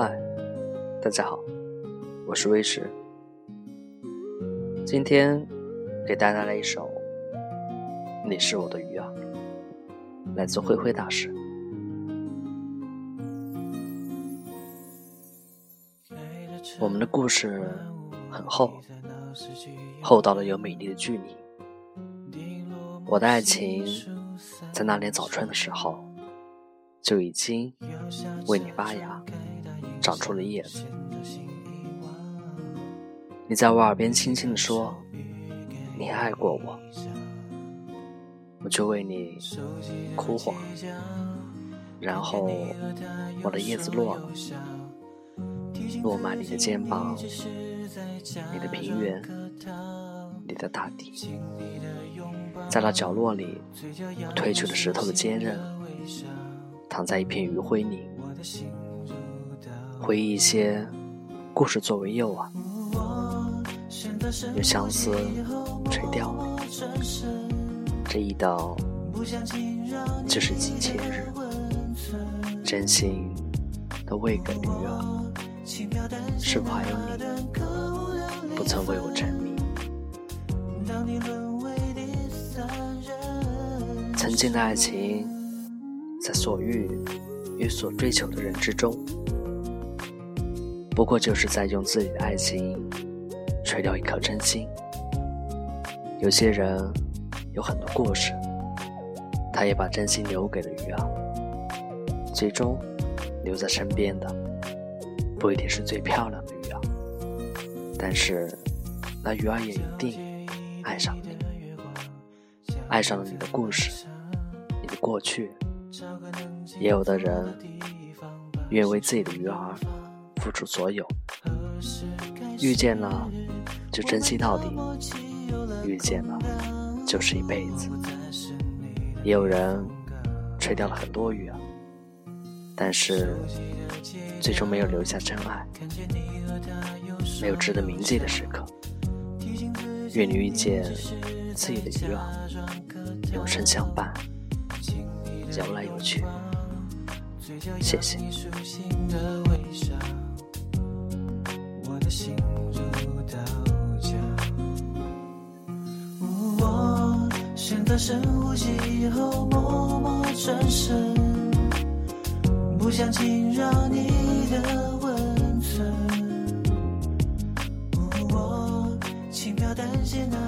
嗨大家好，我是威石。今天给大家带来一首《你是我的鱼儿》，来自灰灰大师。我们的故事很厚，厚到了有美丽的距离。我的爱情在那年早春的时候就已经为你发芽。长出了叶子，你在我耳边轻轻地说：“你爱过我。”我就为你枯黄，然后我的叶子落了，落满你的肩膀，你的平原，你的大地，在那角落里，我褪去了石头的坚韧，躺在一片余晖里。回忆一些故事作为诱饵，有相思垂钓这一道就是几千日，真心都喂给鱼儿，是否还有你不曾为我沉迷？曾经的爱情，在所欲与所追求的人之中。不过就是在用自己的爱情垂钓一颗真心。有些人有很多故事，他也把真心留给了鱼儿，最终留在身边的不一定是最漂亮的鱼儿，但是那鱼儿也一定爱上了你，爱上了你的故事，你的过去。也有的人愿为自己的鱼儿。付出所有，遇见了就珍惜到底，遇见了就是一辈子。也有人吹掉了很多鱼啊，但是最终没有留下真爱，没有值得铭记的时刻。愿你遇见自己的鱼儿，永生相伴，游来游去。谢谢。心如刀绞，我选择深呼吸后默默转身，不想惊扰你的温存。我轻描淡写那。